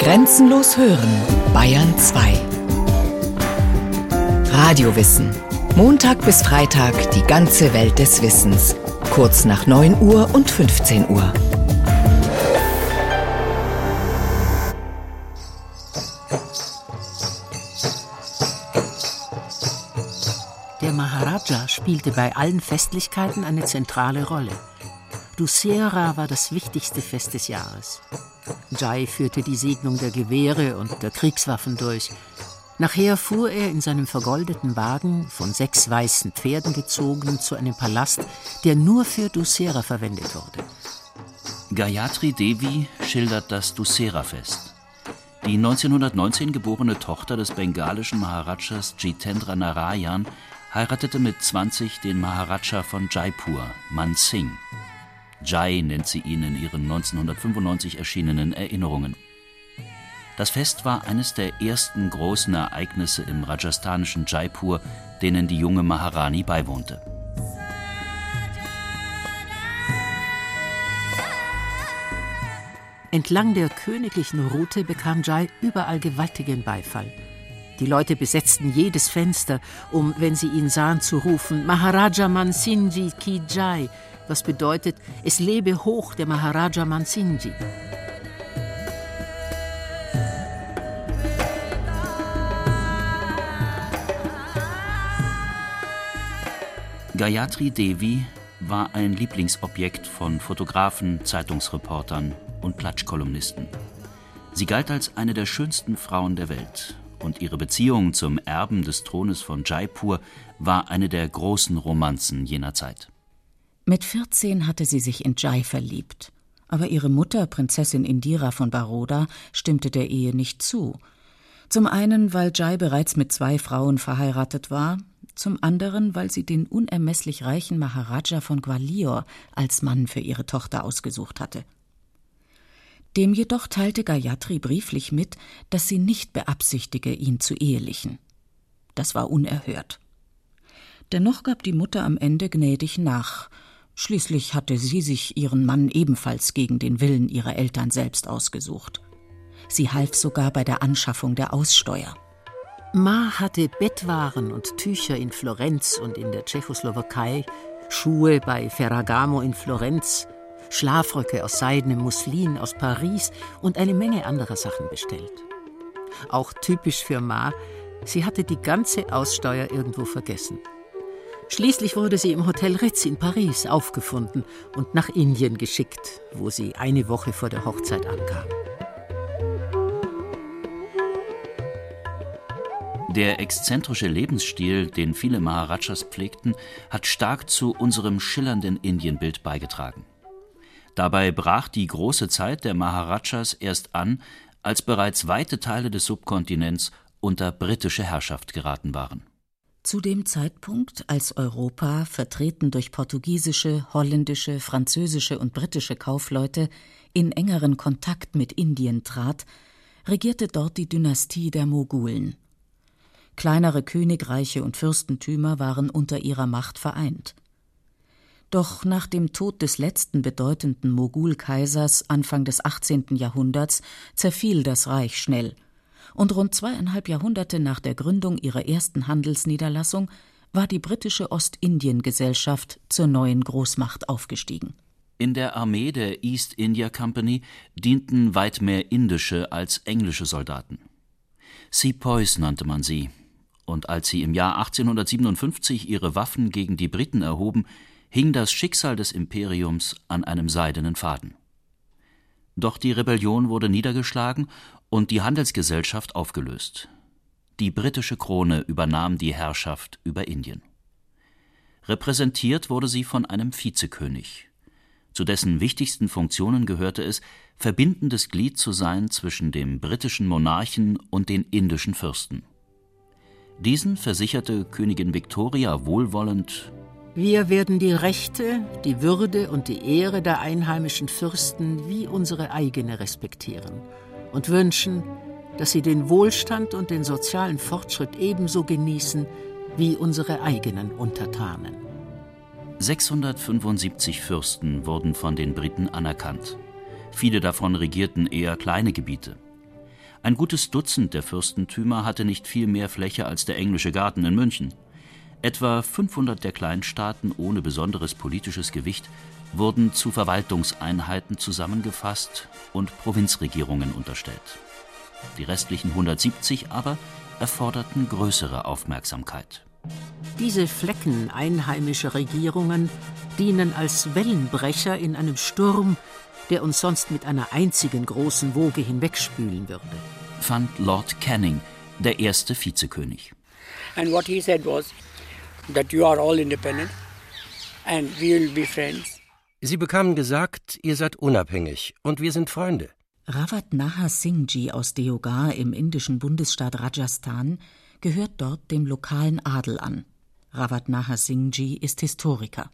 Grenzenlos hören, Bayern 2. Radiowissen. Montag bis Freitag die ganze Welt des Wissens. Kurz nach 9 Uhr und 15 Uhr. Der Maharaja spielte bei allen Festlichkeiten eine zentrale Rolle. Dussehra war das wichtigste Fest des Jahres. Jai führte die Segnung der Gewehre und der Kriegswaffen durch. Nachher fuhr er in seinem vergoldeten Wagen, von sechs weißen Pferden gezogen, zu einem Palast, der nur für Dussehra verwendet wurde. Gayatri Devi schildert das Dussehra-Fest. Die 1919 geborene Tochter des bengalischen Maharajas Jitendra Narayan heiratete mit 20 den Maharaja von Jaipur, Man Singh. Jai nennt sie ihn in ihren 1995 erschienenen Erinnerungen. Das Fest war eines der ersten großen Ereignisse im rajasthanischen Jaipur, denen die junge Maharani beiwohnte. Entlang der königlichen Route bekam Jai überall gewaltigen Beifall. Die Leute besetzten jedes Fenster, um, wenn sie ihn sahen, zu rufen Maharaja Mansinji Ki Jai, was bedeutet, es lebe hoch der Maharaja Mansinji. Gayatri Devi war ein Lieblingsobjekt von Fotografen, Zeitungsreportern und Klatschkolumnisten. Sie galt als eine der schönsten Frauen der Welt und ihre Beziehung zum Erben des Thrones von Jaipur war eine der großen Romanzen jener Zeit. Mit 14 hatte sie sich in Jai verliebt, aber ihre Mutter, Prinzessin Indira von Baroda, stimmte der Ehe nicht zu. Zum einen, weil Jai bereits mit zwei Frauen verheiratet war, zum anderen, weil sie den unermesslich reichen Maharaja von Gwalior als Mann für ihre Tochter ausgesucht hatte. Dem jedoch teilte Gayatri brieflich mit, dass sie nicht beabsichtige, ihn zu ehelichen. Das war unerhört. Dennoch gab die Mutter am Ende gnädig nach. Schließlich hatte sie sich ihren Mann ebenfalls gegen den Willen ihrer Eltern selbst ausgesucht. Sie half sogar bei der Anschaffung der Aussteuer. Ma hatte Bettwaren und Tücher in Florenz und in der Tschechoslowakei, Schuhe bei Ferragamo in Florenz, Schlafröcke aus seidenem Muslin aus Paris und eine Menge anderer Sachen bestellt. Auch typisch für Ma, sie hatte die ganze Aussteuer irgendwo vergessen. Schließlich wurde sie im Hotel Ritz in Paris aufgefunden und nach Indien geschickt, wo sie eine Woche vor der Hochzeit ankam. Der exzentrische Lebensstil, den viele Maharajas pflegten, hat stark zu unserem schillernden Indienbild beigetragen. Dabei brach die große Zeit der Maharajas erst an, als bereits weite Teile des Subkontinents unter britische Herrschaft geraten waren. Zu dem Zeitpunkt, als Europa, vertreten durch portugiesische, holländische, französische und britische Kaufleute, in engeren Kontakt mit Indien trat, regierte dort die Dynastie der Mogulen. Kleinere Königreiche und Fürstentümer waren unter ihrer Macht vereint. Doch nach dem Tod des letzten bedeutenden Mogulkaisers Anfang des 18. Jahrhunderts zerfiel das Reich schnell, und rund zweieinhalb Jahrhunderte nach der Gründung ihrer ersten Handelsniederlassung war die britische Ostindien-Gesellschaft zur neuen Großmacht aufgestiegen. In der Armee der East India Company dienten weit mehr indische als englische Soldaten. Sepoys nannte man sie, und als sie im Jahr 1857 ihre Waffen gegen die Briten erhoben, hing das Schicksal des Imperiums an einem seidenen Faden. Doch die Rebellion wurde niedergeschlagen und die Handelsgesellschaft aufgelöst. Die britische Krone übernahm die Herrschaft über Indien. Repräsentiert wurde sie von einem Vizekönig. Zu dessen wichtigsten Funktionen gehörte es, verbindendes Glied zu sein zwischen dem britischen Monarchen und den indischen Fürsten. Diesen versicherte Königin Victoria wohlwollend wir werden die Rechte, die Würde und die Ehre der einheimischen Fürsten wie unsere eigene respektieren und wünschen, dass sie den Wohlstand und den sozialen Fortschritt ebenso genießen wie unsere eigenen Untertanen. 675 Fürsten wurden von den Briten anerkannt. Viele davon regierten eher kleine Gebiete. Ein gutes Dutzend der Fürstentümer hatte nicht viel mehr Fläche als der englische Garten in München. Etwa 500 der Kleinstaaten ohne besonderes politisches Gewicht wurden zu Verwaltungseinheiten zusammengefasst und Provinzregierungen unterstellt. Die restlichen 170 aber erforderten größere Aufmerksamkeit. Diese Flecken einheimischer Regierungen dienen als Wellenbrecher in einem Sturm, der uns sonst mit einer einzigen großen Woge hinwegspülen würde, fand Lord Canning, der erste Vizekönig. And what he said was that you are all independent and we will be friends. Sie bekamen gesagt, ihr seid unabhängig und wir sind Freunde. Rawat Naha Singhji aus Deogar im indischen Bundesstaat Rajasthan gehört dort dem lokalen Adel an. Rawat Naha Singhji ist Historiker.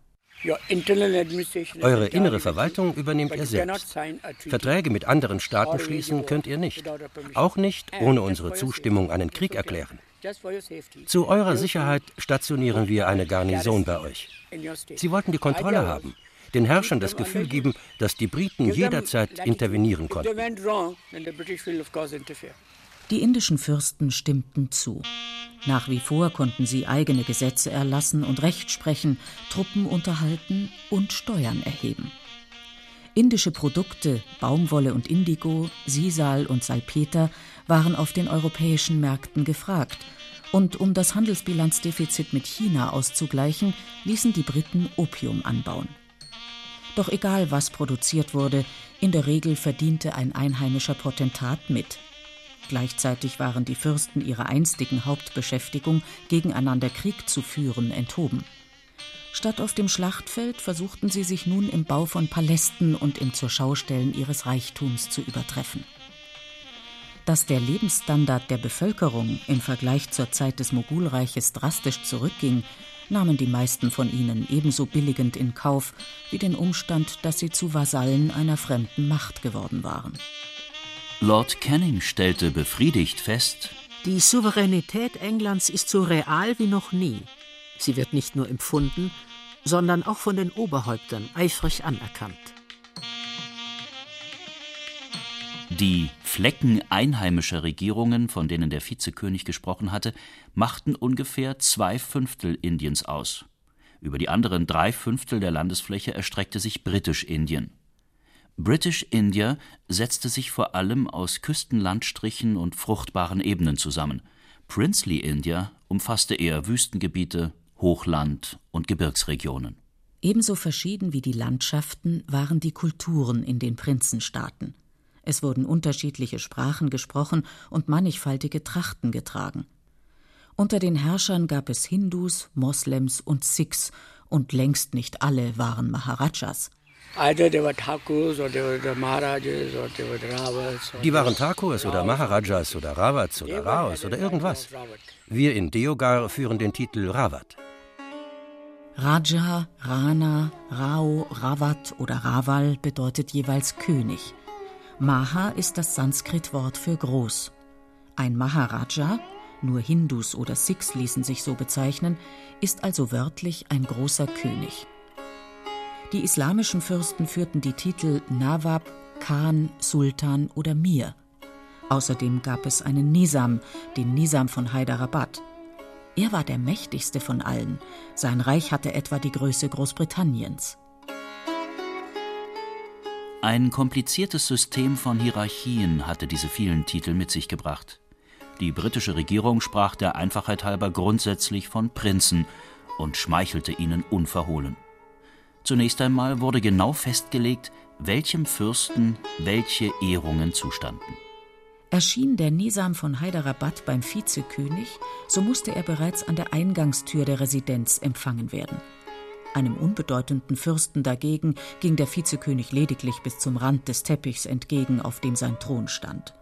Eure innere Verwaltung übernehmt ihr selbst. Verträge mit anderen Staaten schließen könnt ihr nicht. Auch nicht ohne unsere Zustimmung einen Krieg erklären. Zu eurer Sicherheit stationieren wir eine Garnison bei euch. Sie wollten die Kontrolle haben, den Herrschern das Gefühl geben, dass die Briten jederzeit intervenieren konnten. Die indischen Fürsten stimmten zu. Nach wie vor konnten sie eigene Gesetze erlassen und Recht sprechen, Truppen unterhalten und Steuern erheben. Indische Produkte, Baumwolle und Indigo, Sisal und Salpeter waren auf den europäischen Märkten gefragt. Und um das Handelsbilanzdefizit mit China auszugleichen, ließen die Briten Opium anbauen. Doch egal was produziert wurde, in der Regel verdiente ein einheimischer Potentat mit. Gleichzeitig waren die Fürsten ihrer einstigen Hauptbeschäftigung, gegeneinander Krieg zu führen, enthoben. Statt auf dem Schlachtfeld versuchten sie sich nun im Bau von Palästen und im Zurschaustellen ihres Reichtums zu übertreffen. Dass der Lebensstandard der Bevölkerung im Vergleich zur Zeit des Mogulreiches drastisch zurückging, nahmen die meisten von ihnen ebenso billigend in Kauf wie den Umstand, dass sie zu Vasallen einer fremden Macht geworden waren. Lord Canning stellte befriedigt fest, die Souveränität Englands ist so real wie noch nie. Sie wird nicht nur empfunden, sondern auch von den Oberhäuptern eifrig anerkannt. Die Flecken einheimischer Regierungen, von denen der Vizekönig gesprochen hatte, machten ungefähr zwei Fünftel Indiens aus. Über die anderen drei Fünftel der Landesfläche erstreckte sich Britisch-Indien. British India setzte sich vor allem aus Küstenlandstrichen und fruchtbaren Ebenen zusammen. Princely India umfasste eher Wüstengebiete, Hochland und Gebirgsregionen. Ebenso verschieden wie die Landschaften waren die Kulturen in den Prinzenstaaten. Es wurden unterschiedliche Sprachen gesprochen und mannigfaltige Trachten getragen. Unter den Herrschern gab es Hindus, Moslems und Sikhs, und längst nicht alle waren Maharajas. Die waren Thakurs oder Maharajas oder Rawats oder Raos oder irgendwas. Wir in Deogar führen den Titel Rawat. Raja, Rana, Rao, Rawat oder Raval bedeutet jeweils König. Maha ist das Sanskrit-Wort für groß. Ein Maharaja, nur Hindus oder Sikhs ließen sich so bezeichnen, ist also wörtlich ein großer König. Die islamischen Fürsten führten die Titel Nawab, Khan, Sultan oder Mir. Außerdem gab es einen Nizam, den Nizam von Hyderabad. Er war der mächtigste von allen. Sein Reich hatte etwa die Größe Großbritanniens. Ein kompliziertes System von Hierarchien hatte diese vielen Titel mit sich gebracht. Die britische Regierung sprach der Einfachheit halber grundsätzlich von Prinzen und schmeichelte ihnen unverhohlen. Zunächst einmal wurde genau festgelegt, welchem Fürsten welche Ehrungen zustanden. Erschien der Nizam von Hyderabad beim Vizekönig, so musste er bereits an der Eingangstür der Residenz empfangen werden. Einem unbedeutenden Fürsten dagegen ging der Vizekönig lediglich bis zum Rand des Teppichs entgegen, auf dem sein Thron stand.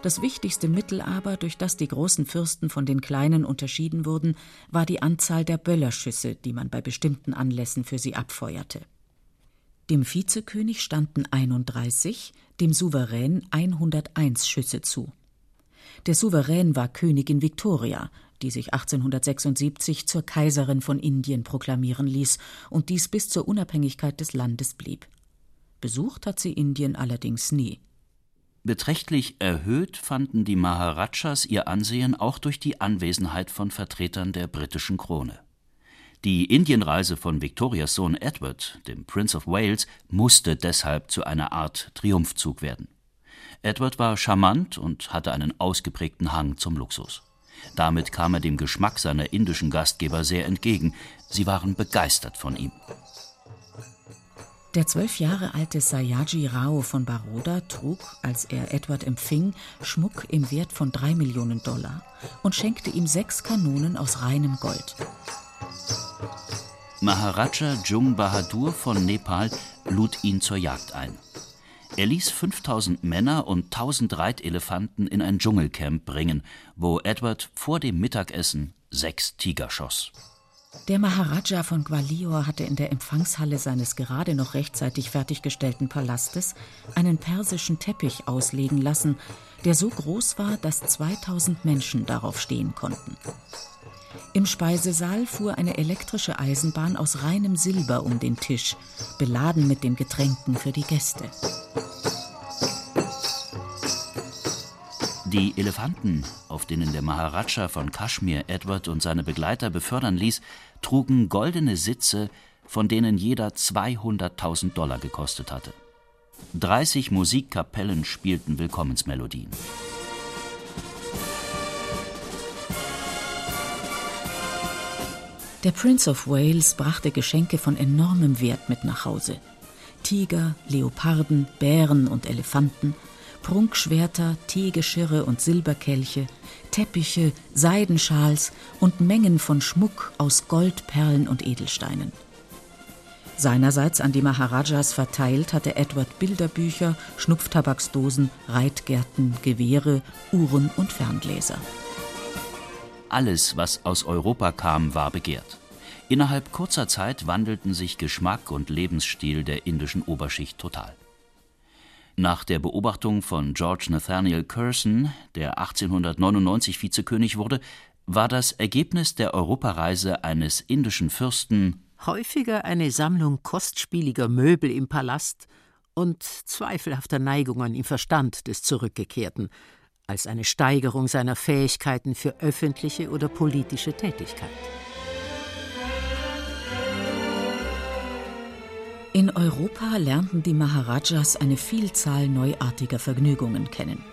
Das wichtigste Mittel aber, durch das die großen Fürsten von den kleinen unterschieden wurden, war die Anzahl der Böllerschüsse, die man bei bestimmten Anlässen für sie abfeuerte. Dem Vizekönig standen 31, dem Souverän 101 Schüsse zu. Der Souverän war Königin Victoria, die sich 1876 zur Kaiserin von Indien proklamieren ließ und dies bis zur Unabhängigkeit des Landes blieb. Besucht hat sie Indien allerdings nie. Beträchtlich erhöht fanden die Maharajas ihr Ansehen auch durch die Anwesenheit von Vertretern der britischen Krone. Die Indienreise von Victorias Sohn Edward, dem Prince of Wales, musste deshalb zu einer Art Triumphzug werden. Edward war charmant und hatte einen ausgeprägten Hang zum Luxus. Damit kam er dem Geschmack seiner indischen Gastgeber sehr entgegen. Sie waren begeistert von ihm. Der zwölf Jahre alte Sayaji Rao von Baroda trug, als er Edward empfing, Schmuck im Wert von drei Millionen Dollar und schenkte ihm sechs Kanonen aus reinem Gold. Maharaja Jung Bahadur von Nepal lud ihn zur Jagd ein. Er ließ 5000 Männer und 1000 Reitelefanten in ein Dschungelcamp bringen, wo Edward vor dem Mittagessen sechs Tiger schoss. Der Maharaja von Gwalior hatte in der Empfangshalle seines gerade noch rechtzeitig fertiggestellten Palastes einen persischen Teppich auslegen lassen, der so groß war, dass 2000 Menschen darauf stehen konnten. Im Speisesaal fuhr eine elektrische Eisenbahn aus reinem Silber um den Tisch, beladen mit den Getränken für die Gäste. Die Elefanten, auf denen der Maharaja von Kaschmir Edward und seine Begleiter befördern ließ, trugen goldene Sitze, von denen jeder 200.000 Dollar gekostet hatte. 30 Musikkapellen spielten Willkommensmelodien. Der Prince of Wales brachte Geschenke von enormem Wert mit nach Hause. Tiger, Leoparden, Bären und Elefanten, Prunkschwerter, Teegeschirre und Silberkelche, Teppiche, Seidenschals und Mengen von Schmuck aus Gold, Perlen und Edelsteinen. Seinerseits an die Maharajas verteilt hatte Edward Bilderbücher, Schnupftabaksdosen, Reitgärten, Gewehre, Uhren und Ferngläser. Alles, was aus Europa kam, war begehrt. Innerhalb kurzer Zeit wandelten sich Geschmack und Lebensstil der indischen Oberschicht total. Nach der Beobachtung von George Nathaniel Curzon, der 1899 Vizekönig wurde, war das Ergebnis der Europareise eines indischen Fürsten häufiger eine Sammlung kostspieliger Möbel im Palast und zweifelhafter Neigungen im Verstand des Zurückgekehrten, als eine Steigerung seiner Fähigkeiten für öffentliche oder politische Tätigkeit. In Europa lernten die Maharajas eine Vielzahl neuartiger Vergnügungen kennen.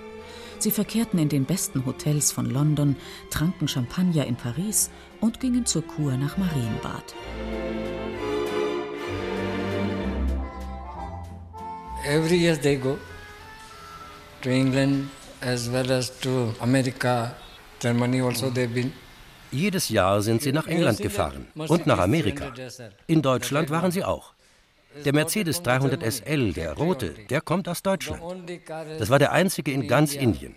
Sie verkehrten in den besten Hotels von London, tranken Champagner in Paris und gingen zur Kur nach Marienbad. Every year they go to England as well as to America, Germany also they've been. Jedes Jahr sind sie nach England gefahren und nach Amerika. In Deutschland waren sie auch. Der Mercedes 300 SL, der rote, der kommt aus Deutschland. Das war der einzige in ganz Indien.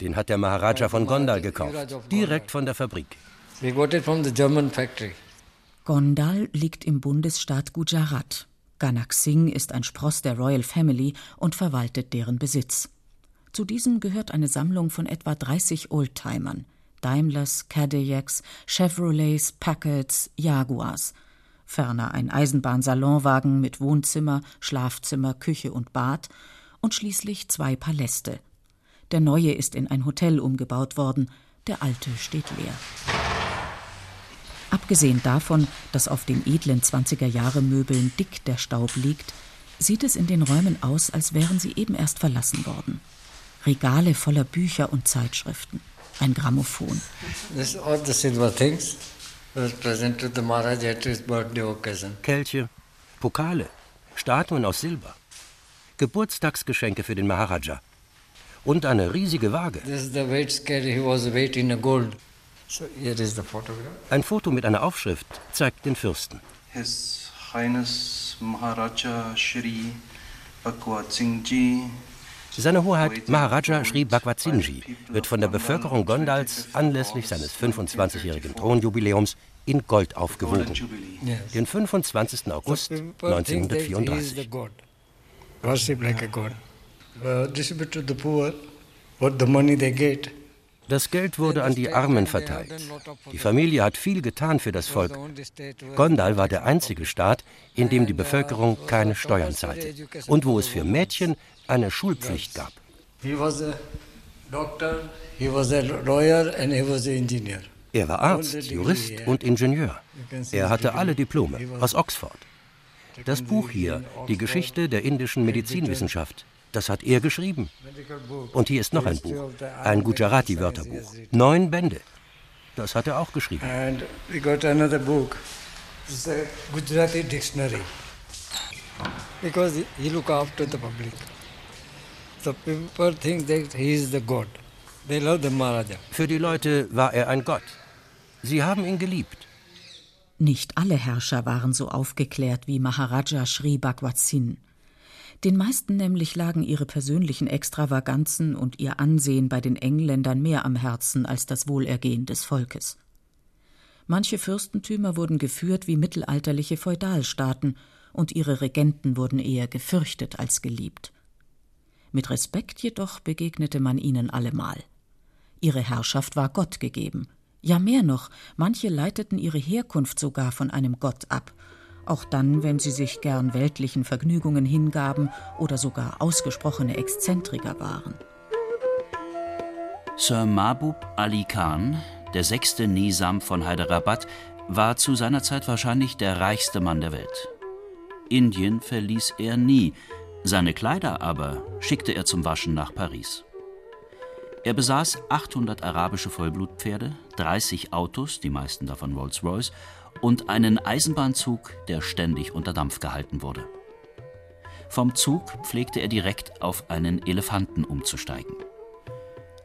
Den hat der Maharaja von Gondal gekauft, direkt von der Fabrik. Gondal liegt im Bundesstaat Gujarat. Ganak Singh ist ein Spross der Royal Family und verwaltet deren Besitz. Zu diesem gehört eine Sammlung von etwa 30 Oldtimern. Daimlers, Cadillacs, Chevrolets, Packards, Jaguars – ferner ein Eisenbahnsalonwagen mit Wohnzimmer, Schlafzimmer, Küche und Bad und schließlich zwei Paläste. Der neue ist in ein Hotel umgebaut worden, der alte steht leer. Abgesehen davon, dass auf den edlen 20er Jahre Möbeln dick der Staub liegt, sieht es in den Räumen aus, als wären sie eben erst verlassen worden. Regale voller Bücher und Zeitschriften, ein Grammophon. This all the silver things was present to the Maharaj at his birthday occasion. Kelche, Pokale, Statuen aus Silber, Geburtstagsgeschenke für den Maharaja und eine riesige Waage. This is the weight scale. He was weight in a gold. So here is the photograph. Ein Foto mit einer Aufschrift zeigt den Fürsten. His Highness Maharaja Shri Bhagwat Singh Ji seine Hoheit Maharaja Sri Bhagwat Singhji wird von der Bevölkerung Gondals anlässlich seines 25-jährigen Thronjubiläums in Gold aufgewogen. Den 25. August 1934. Das Geld wurde an die Armen verteilt. Die Familie hat viel getan für das Volk. Gondal war der einzige Staat, in dem die Bevölkerung keine Steuern zahlte und wo es für Mädchen eine Schulpflicht gab. Er war Arzt, Jurist und Ingenieur. Er hatte alle Diplome aus Oxford. Das Buch hier, die Geschichte der indischen Medizinwissenschaft, das hat er geschrieben. Und hier ist noch ein Buch, ein Gujarati-Wörterbuch. Neun Bände. Das hat er auch geschrieben. And we got another book. It's a Gujarati dictionary. Because he look after the public. Für die Leute war er ein Gott. Sie haben ihn geliebt. Nicht alle Herrscher waren so aufgeklärt wie Maharaja Sri Bhagwat Singh. Den meisten nämlich lagen ihre persönlichen Extravaganzen und ihr Ansehen bei den Engländern mehr am Herzen als das Wohlergehen des Volkes. Manche Fürstentümer wurden geführt wie mittelalterliche Feudalstaaten, und ihre Regenten wurden eher gefürchtet als geliebt. Mit Respekt jedoch begegnete man ihnen allemal. Ihre Herrschaft war Gott gegeben. Ja mehr noch, manche leiteten ihre Herkunft sogar von einem Gott ab auch dann, wenn sie sich gern weltlichen Vergnügungen hingaben oder sogar ausgesprochene Exzentriker waren. Sir Mahbub Ali Khan, der sechste Nizam von Hyderabad, war zu seiner Zeit wahrscheinlich der reichste Mann der Welt. Indien verließ er nie, seine Kleider aber schickte er zum Waschen nach Paris. Er besaß 800 arabische Vollblutpferde, 30 Autos, die meisten davon Rolls-Royce, und einen Eisenbahnzug, der ständig unter Dampf gehalten wurde. Vom Zug pflegte er direkt auf einen Elefanten umzusteigen.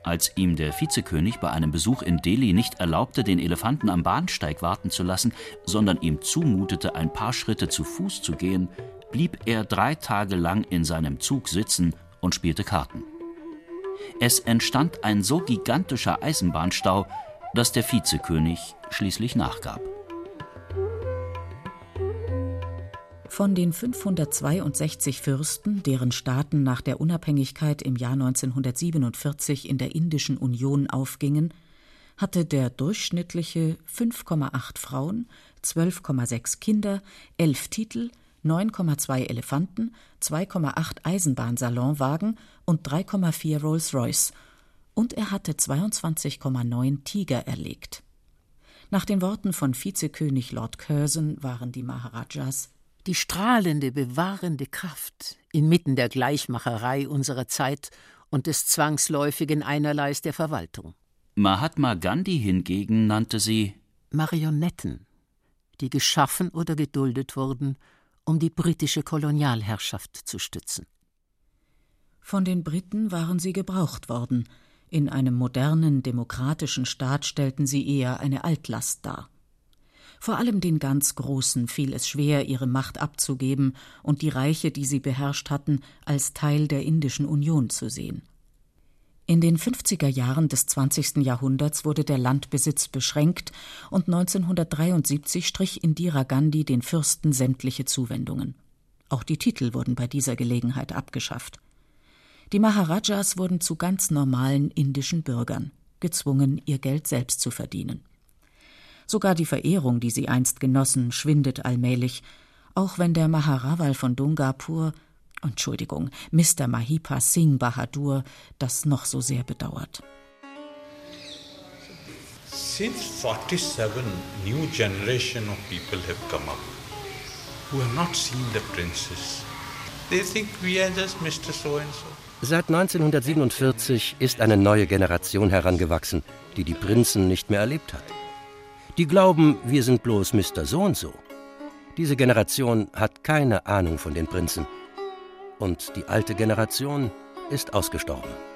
Als ihm der Vizekönig bei einem Besuch in Delhi nicht erlaubte, den Elefanten am Bahnsteig warten zu lassen, sondern ihm zumutete, ein paar Schritte zu Fuß zu gehen, blieb er drei Tage lang in seinem Zug sitzen und spielte Karten. Es entstand ein so gigantischer Eisenbahnstau, dass der Vizekönig schließlich nachgab. Von den 562 Fürsten, deren Staaten nach der Unabhängigkeit im Jahr 1947 in der Indischen Union aufgingen, hatte der durchschnittliche 5,8 Frauen, 12,6 Kinder, 11 Titel, 9,2 Elefanten, 2,8 Eisenbahnsalonwagen und 3,4 Rolls-Royce. Und er hatte 22,9 Tiger erlegt. Nach den Worten von Vizekönig Lord Curzon waren die Maharajas die strahlende, bewahrende Kraft inmitten der Gleichmacherei unserer Zeit und des zwangsläufigen Einerleis der Verwaltung. Mahatma Gandhi hingegen nannte sie Marionetten, die geschaffen oder geduldet wurden, um die britische Kolonialherrschaft zu stützen. Von den Briten waren sie gebraucht worden, in einem modernen, demokratischen Staat stellten sie eher eine Altlast dar. Vor allem den ganz Großen fiel es schwer, ihre Macht abzugeben und die Reiche, die sie beherrscht hatten, als Teil der Indischen Union zu sehen. In den 50er Jahren des 20. Jahrhunderts wurde der Landbesitz beschränkt und 1973 strich Indira Gandhi den Fürsten sämtliche Zuwendungen. Auch die Titel wurden bei dieser Gelegenheit abgeschafft. Die Maharajas wurden zu ganz normalen indischen Bürgern, gezwungen, ihr Geld selbst zu verdienen. Sogar die Verehrung, die sie einst genossen, schwindet allmählich, auch wenn der Maharaval von Dungapur, Entschuldigung, Mr. Mahipa Singh Bahadur, das noch so sehr bedauert. Since 47, new generation of people have come up who have not seen the princess. They think we are just Mr. So and so. Seit 1947 ist eine neue Generation herangewachsen, die die Prinzen nicht mehr erlebt hat. Die glauben, wir sind bloß Mr. So und so. Diese Generation hat keine Ahnung von den Prinzen. Und die alte Generation ist ausgestorben.